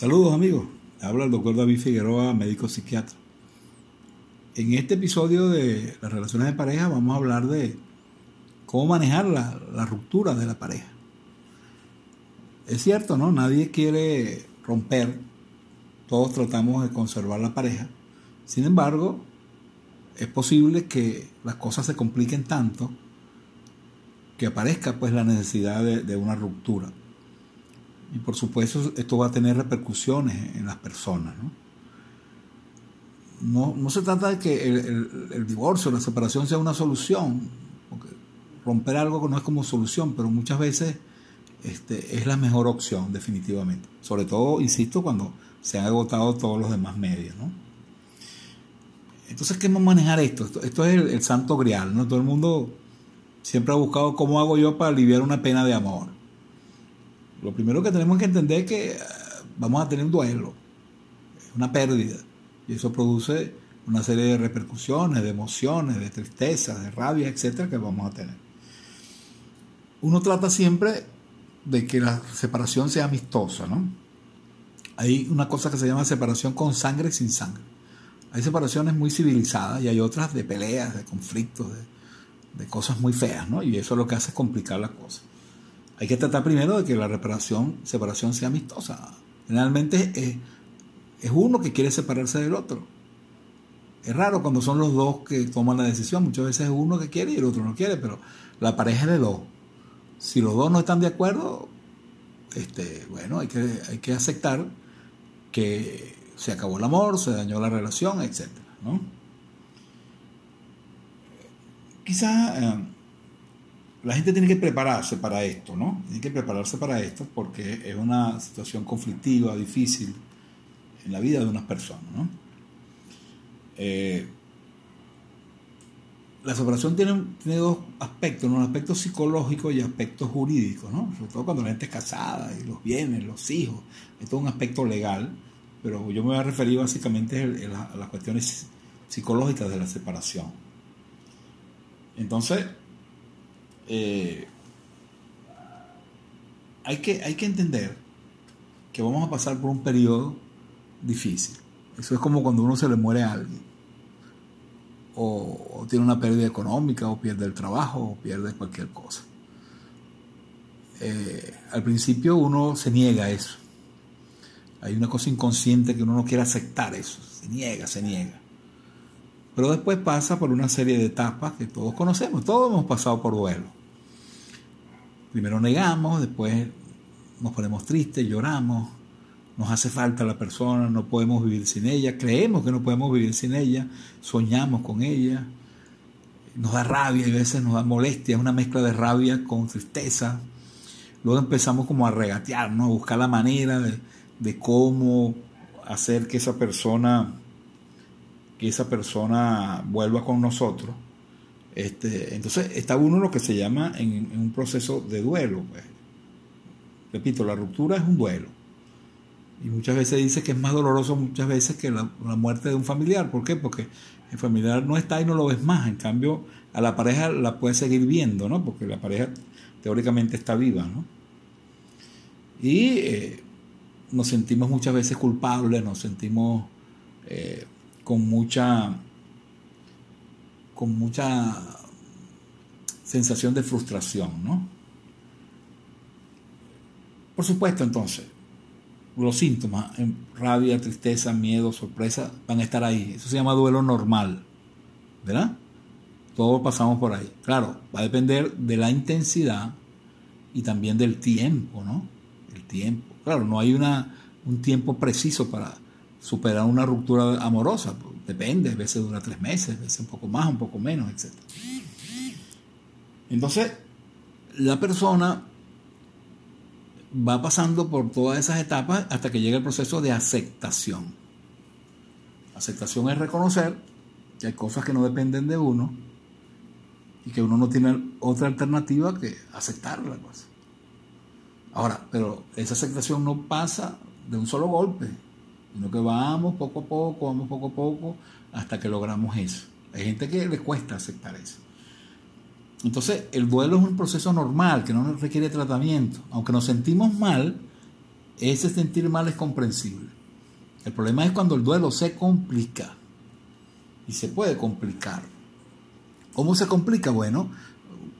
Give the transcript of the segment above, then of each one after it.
Saludos amigos, habla el doctor David Figueroa, médico psiquiatra. En este episodio de las relaciones de pareja vamos a hablar de cómo manejar la, ruptura de la pareja. Es cierto, ¿no? Nadie quiere romper, todos tratamos de conservar la pareja. Sin embargo, es posible que las cosas se compliquen tanto que aparezca pues la necesidad de una ruptura. Y por supuesto esto va a tener repercusiones en las personas. No, no, se trata de que el, el, divorcio, la separación sea una solución, romper algo no es como solución, pero muchas veces este, es la mejor opción definitivamente. Sobre todo, insisto, cuando se han agotado todos los demás medios. ¿no? Entonces, ¿qué vamos a manejar esto? Esto, esto es el, el santo grial. ¿no? Todo el mundo siempre ha buscado cómo hago yo para aliviar una pena de amor lo primero que tenemos que entender es que vamos a tener un duelo, una pérdida, y eso produce una serie de repercusiones, de emociones, de tristeza, de rabia, etcétera, que vamos a tener. Uno trata siempre de que la separación sea amistosa, ¿no? Hay una cosa que se llama separación con sangre y sin sangre. Hay separaciones muy civilizadas y hay otras de peleas, de conflictos, de, cosas muy feas, ¿no? Y eso lo que hace es complicar las cosas hay que tratar primero de que la reparación, separación sea amistosa. Generalmente es, uno que quiere separarse del otro. Es raro cuando son los dos que toman la decisión. Muchas veces es uno que quiere y el otro no quiere, pero la pareja es de dos. Si los dos no están de acuerdo, este, bueno, hay que, aceptar que se acabó el amor, se dañó la relación, etc. ¿no? Quizás... Eh, la gente tiene que prepararse para esto, ¿no? Tiene que prepararse para esto porque es una situación conflictiva, difícil en la vida de unas personas, ¿no? Eh, la separación tiene, tiene, dos aspectos, ¿no? un aspecto psicológico y aspectos jurídicos, ¿no? Sobre todo cuando la gente es casada y los bienes, los hijos, es un aspecto legal, pero yo me voy a referir básicamente a las cuestiones psicológicas de la separación. Entonces, eh, hay, que, hay que entender que vamos a pasar por un periodo difícil. Eso es como cuando uno se le muere a alguien. O, tiene una pérdida económica, o pierde el trabajo, o pierde cualquier cosa. Eh, al principio uno se niega a eso. Hay una cosa inconsciente que uno no quiere aceptar eso. Se niega, se niega. Pero después pasa por una serie de etapas que todos conocemos. Todos hemos pasado por duelo primero negamos, después nos ponemos tristes, lloramos, nos hace falta la persona, no podemos vivir sin ella, creemos que no podemos vivir sin ella, soñamos con ella, nos da rabia y a veces nos da molestia, es una mezcla de rabia con tristeza. Luego empezamos como a regatear, ¿no? a buscar la manera de, de cómo hacer que esa persona que esa persona vuelva con nosotros este, entonces está uno lo que se llama en, un proceso de duelo. Pues. Repito, la ruptura es un duelo. Y muchas veces dice que es más doloroso muchas veces que la, la, muerte de un familiar. ¿Por qué? Porque el familiar no está y no lo ves más. En cambio, a la pareja la puedes seguir viendo, ¿no? Porque la pareja teóricamente está viva, ¿no? Y eh, nos sentimos muchas veces culpables, nos sentimos eh, con mucha con mucha sensación de frustración, ¿no? Por supuesto, entonces, los síntomas, rabia, tristeza, miedo, sorpresa, van a estar ahí. Eso se llama duelo normal, ¿verdad? Todos pasamos por ahí. Claro, va a depender de la intensidad y también del tiempo, ¿no? El tiempo. Claro, no hay una, un tiempo preciso para superar una ruptura amorosa. depende, a veces dura tres meses, a veces un poco más, un poco menos, etc. Entonces, la persona va pasando por todas esas etapas hasta que llega el proceso de aceptación. Aceptación es reconocer que hay cosas que no dependen de uno y que uno no tiene otra alternativa que aceptarlas. Pues. Ahora, pero esa aceptación no pasa de un solo golpe, sino que vamos poco a poco, vamos poco a poco hasta que logramos eso. Hay gente que le cuesta aceptar eso. Entonces, el duelo es un proceso normal que no requiere tratamiento. Aunque nos sentimos mal, ese sentir mal es comprensible. El problema es cuando el duelo se complica. Y se puede complicar. ¿Cómo se complica? Bueno,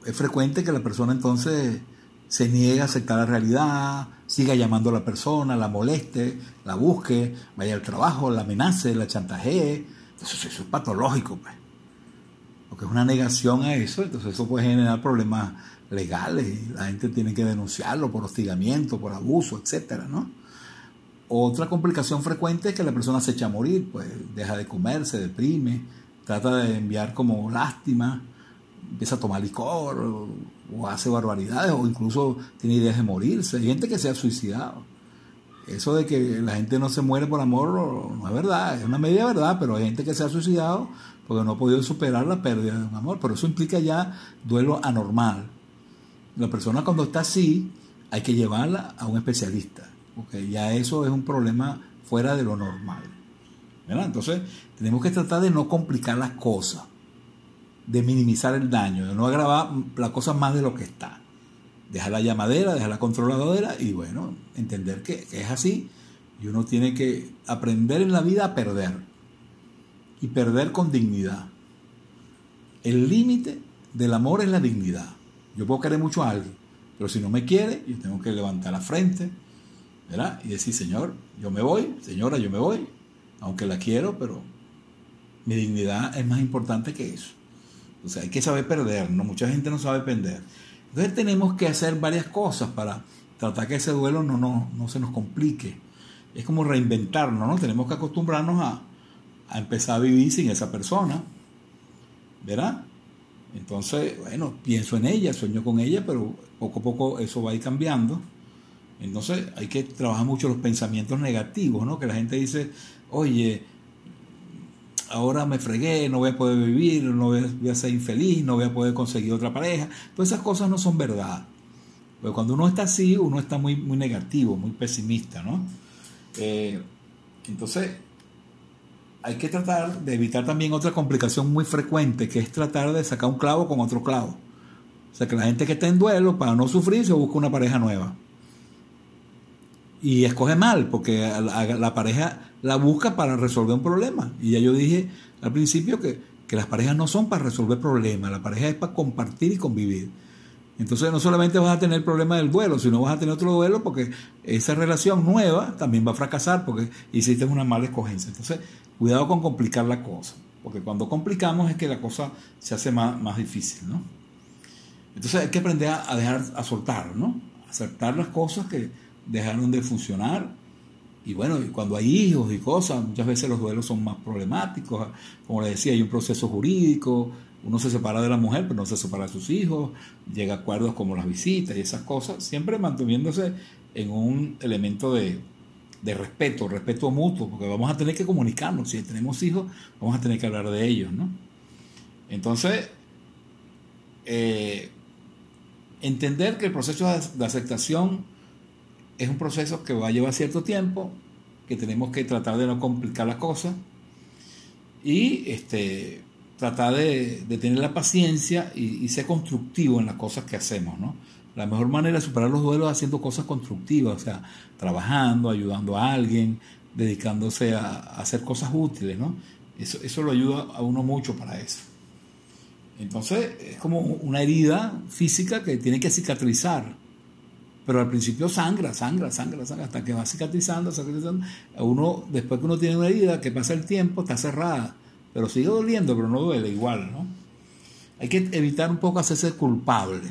es frecuente que la persona entonces se niegue a aceptar la realidad, siga llamando a la persona, la moleste, la busque, vaya al trabajo, la amenace, la chantajee. Eso, eso es patológico. Pues porque es una negación a eso, entonces eso puede generar problemas legales, la gente tiene que denunciarlo por hostigamiento, por abuso, etcétera, ¿no? Otra complicación frecuente es que la persona se echa a morir, pues deja de comer, se deprime, trata de enviar como lástima, empieza a tomar licor o, hace barbaridades o incluso tiene ideas de morirse. Hay gente que se ha suicidado. Eso de que la gente no se muere por amor no es verdad, es una media verdad, pero hay gente que se ha suicidado porque no ha podido superar la pérdida de un amor, pero eso implica ya duelo anormal. La persona cuando está así hay que llevarla a un especialista, porque ya eso es un problema fuera de lo normal. Entonces tenemos que tratar de no complicar las cosas, de minimizar el daño, de no agravar la cosa más de lo que está dejar la llamadera, dejar la controladora y bueno, entender que, es así y uno tiene que aprender en la vida a perder y perder con dignidad. El límite del amor es la dignidad. Yo puedo querer mucho a alguien, pero si no me quiere, yo tengo que levantar la frente, ¿verdad? Y decir, Señor, yo me voy, señora, yo me voy, aunque la quiero, pero mi dignidad es más importante que eso. O sea, hay que saber perder, ¿no? Mucha gente no sabe perder. Entonces tenemos que hacer varias cosas para tratar que ese duelo no, no, se nos complique. Es como reinventarnos, ¿no? Tenemos que acostumbrarnos a, a empezar a vivir sin esa persona, ¿verdad? Entonces, bueno, pienso en ella, sueño con ella, pero poco a poco eso va a ir cambiando. Entonces hay que trabajar mucho los pensamientos negativos, ¿no? Que la gente dice, oye, ahora me fregué, no voy a poder vivir, no voy a, ser infeliz, no voy a poder conseguir otra pareja. Todas esas cosas no son verdad. Pero cuando uno está así, uno está muy, muy negativo, muy pesimista, ¿no? Eh, entonces, hay que tratar de evitar también otra complicación muy frecuente, que es tratar de sacar un clavo con otro clavo. O sea, que la gente que está en duelo, para no sufrir, se busca una pareja nueva. Y escoge mal, porque la pareja la busca para resolver un problema. Y ya yo dije al principio que, las parejas no son para resolver problemas, la pareja es para compartir y convivir. Entonces no solamente vas a tener el problema del duelo, sino vas a tener otro duelo porque esa relación nueva también va a fracasar porque hiciste una mala escogencia. Entonces, cuidado con complicar la cosa, porque cuando complicamos es que la cosa se hace más, más difícil, ¿no? Entonces hay que aprender a, dejar, a soltar, ¿no? Aceptar las cosas que dejaron de funcionar y bueno, cuando hay hijos y cosas, muchas veces los duelos son más problemáticos. Como le decía, hay un proceso jurídico, uno se separa de la mujer, pero no se separa de sus hijos, llega a acuerdos como las visitas y esas cosas, siempre manteniéndose en un elemento de, respeto, respeto mutuo, porque vamos a tener que comunicarnos. Si tenemos hijos, vamos a tener que hablar de ellos, ¿no? Entonces, eh, entender que el proceso de aceptación es un proceso que va a llevar cierto tiempo, que tenemos que tratar de no complicar las cosas y este, tratar de, tener la paciencia y, ser constructivo en las cosas que hacemos. ¿no? La mejor manera de superar los duelos es haciendo cosas constructivas, o sea, trabajando, ayudando a alguien, dedicándose a, hacer cosas útiles. ¿no? Eso, eso lo ayuda a uno mucho para eso. Entonces es como una herida física que tiene que cicatrizar pero al principio sangra, sangra, sangra, sangra, hasta que va cicatrizando, cicatrizando. Uno, después que uno tiene una herida, que pasa el tiempo, está cerrada, pero sigue doliendo, pero no duele igual, ¿no? Hay que evitar un poco hacerse culpable.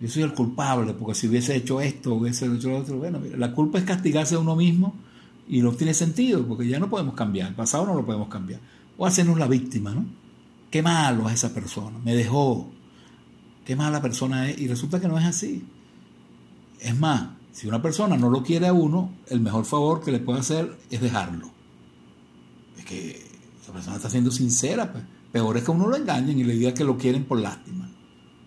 Yo soy el culpable, porque si hubiese hecho esto, hubiese hecho lo otro, bueno, la culpa es castigarse a uno mismo y no tiene sentido, porque ya no podemos cambiar, el pasado no lo podemos cambiar. O hacernos la víctima, ¿no? Qué malo es esa persona, me dejó, qué mala persona es, y resulta que no es así. Es más, si una persona no lo quiere a uno, el mejor favor que le puede hacer es dejarlo. Es que esa persona está siendo sincera, pues. Peor es que uno lo engañen y le diga que lo quieren por lástima.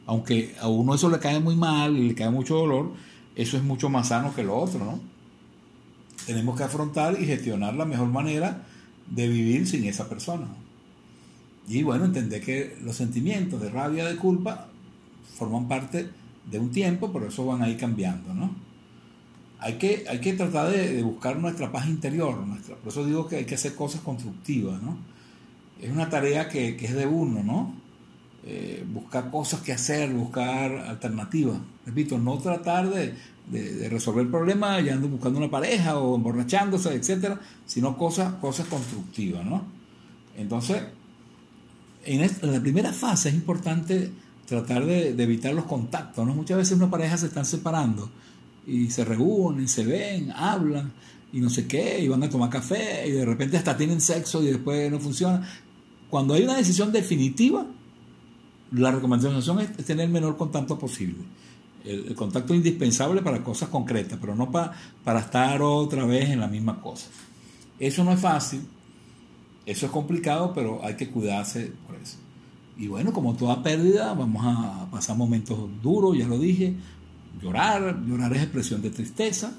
Aunque a uno eso le cae muy mal y le cae mucho dolor, eso es mucho más sano que lo otro, ¿no? Tenemos que afrontar y gestionar la mejor manera de vivir sin esa persona. Y bueno, entender que los sentimientos de rabia, de culpa, forman parte de un tiempo, pero eso van a ir cambiando, ¿no? Hay que, hay que tratar de, buscar nuestra paz interior, nuestra, por eso digo que hay que hacer cosas constructivas, ¿no? Es una tarea que, que es de uno, ¿no? Eh, buscar cosas que hacer, buscar alternativas. Repito, no tratar de, resolver el problema ya ando buscando una pareja o emborrachándose, etcétera, sino cosas, cosas constructivas, ¿no? Entonces, en, la primera fase es importante tratar de, evitar los contactos, ¿no? Muchas veces una pareja se están separando y se reúnen, se ven, hablan y no sé qué, y van a tomar café y de repente hasta tienen sexo y después no funciona. Cuando hay una decisión definitiva, la recomendación es tener el menor contacto posible. El, contacto es indispensable para cosas concretas, pero no para, para estar otra vez en la misma cosa. Eso no es fácil, eso es complicado, pero hay que cuidarse por eso. Y bueno, como toda pérdida, vamos a pasar momentos duros, ya lo dije, llorar, llorar es expresión de tristeza,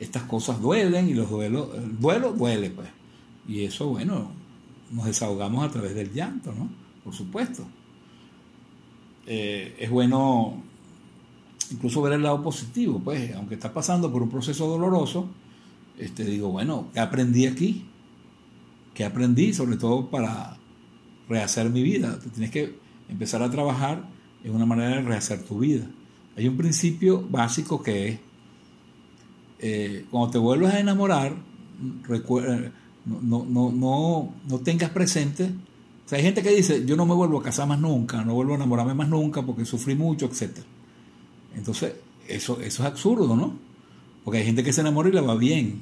estas cosas duelen y los duelos, el duelo duele, pues. Y eso, bueno, nos desahogamos a través del llanto, ¿no? Por supuesto. Eh, es bueno incluso ver el lado positivo, pues, aunque está pasando por un proceso doloroso, este, digo, bueno, ¿qué aprendí aquí? ¿Qué aprendí? Sobre todo para rehacer mi vida. Tú tienes que empezar a trabajar en una manera de rehacer tu vida. Hay un principio básico que es, eh, cuando te vuelves a enamorar, recuerda, no, no, no, no tengas presente o sea, hay gente que dice, yo no me vuelvo a casar más nunca, no vuelvo a enamorarme más nunca porque sufrí mucho, etc. Entonces, eso, eso es absurdo, ¿no? Porque hay gente que se enamora y le va bien.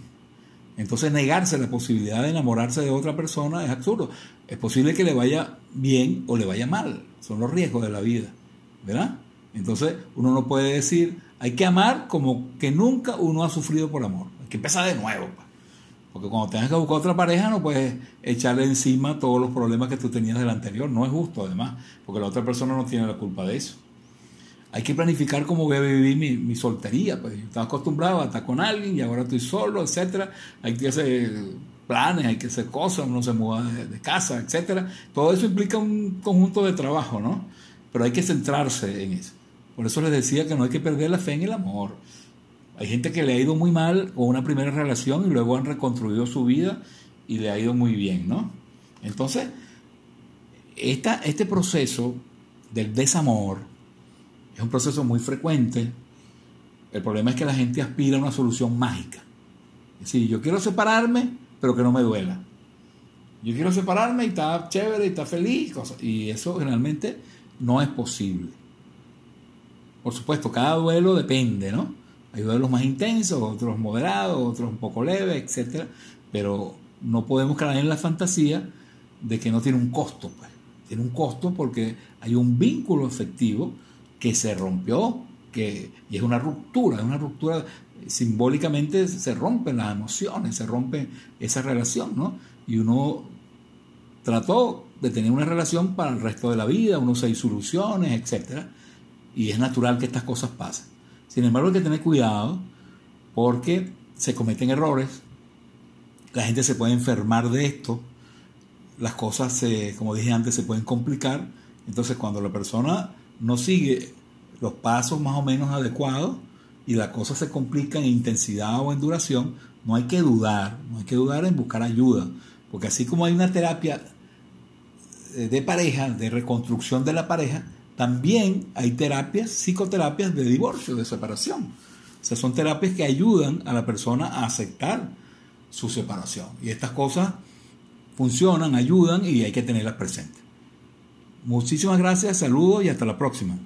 Entonces, negarse la posibilidad de enamorarse de otra persona es absurdo. Es posible que le vaya bien o le vaya mal. Son los riesgos de la vida, ¿verdad? Entonces, uno no puede decir, hay que amar como que nunca uno ha sufrido por amor. Hay que empezar de nuevo. Porque cuando tengas que buscar otra pareja no puedes echarle encima todos los problemas que tú tenías del anterior. No es justo además, porque la otra persona no tiene la culpa de eso. Hay que planificar cómo voy a vivir mi, soltería. Pues estaba acostumbrado a estar con alguien y ahora estoy solo, etcétera. Hay que hacer planes, hay que hacer cosas, uno se muda de, casa, etcétera. Todo eso implica un conjunto de trabajo, ¿no? Pero hay que centrarse en eso. Por eso les decía que no hay que perder la fe en el amor. Hay gente que le ha ido muy mal con una primera relación y luego han reconstruido su vida y le ha ido muy bien, ¿no? Entonces, esta, este proceso del desamor es un proceso muy frecuente. El problema es que la gente aspira a una solución mágica. Es decir, yo quiero separarme, pero que no me duela. Yo quiero separarme y está chévere y está feliz. Y eso generalmente no es posible. Por supuesto, cada duelo depende, ¿no? Hay duelos más intensos, otros moderados, otros un poco leves, etc. Pero no podemos caer en la fantasía de que no tiene un costo. Pues. Tiene un costo porque hay un vínculo efectivo que se rompió, que, y es una ruptura, es una ruptura simbólicamente se rompen las emociones, se rompe esa relación, ¿no? Y uno trató de tener una relación para el resto de la vida, uno se soluciones, etc. Y es natural que estas cosas pasen. Sin embargo, hay que tener cuidado porque se cometen errores, la gente se puede enfermar de esto, las cosas, como dije antes, se pueden complicar. Entonces, cuando la persona no sigue los pasos más o menos adecuados y la cosa se complica en intensidad o en duración, no hay que dudar, no hay que dudar en buscar ayuda, porque así como hay una terapia de pareja, de reconstrucción de la pareja, también hay terapias, psicoterapias de divorcio, de separación. O sea, son terapias que ayudan a la persona a aceptar su separación. Y estas cosas funcionan, ayudan y hay que tenerlas presentes. Muchísimas gracias, saludos y hasta la próxima.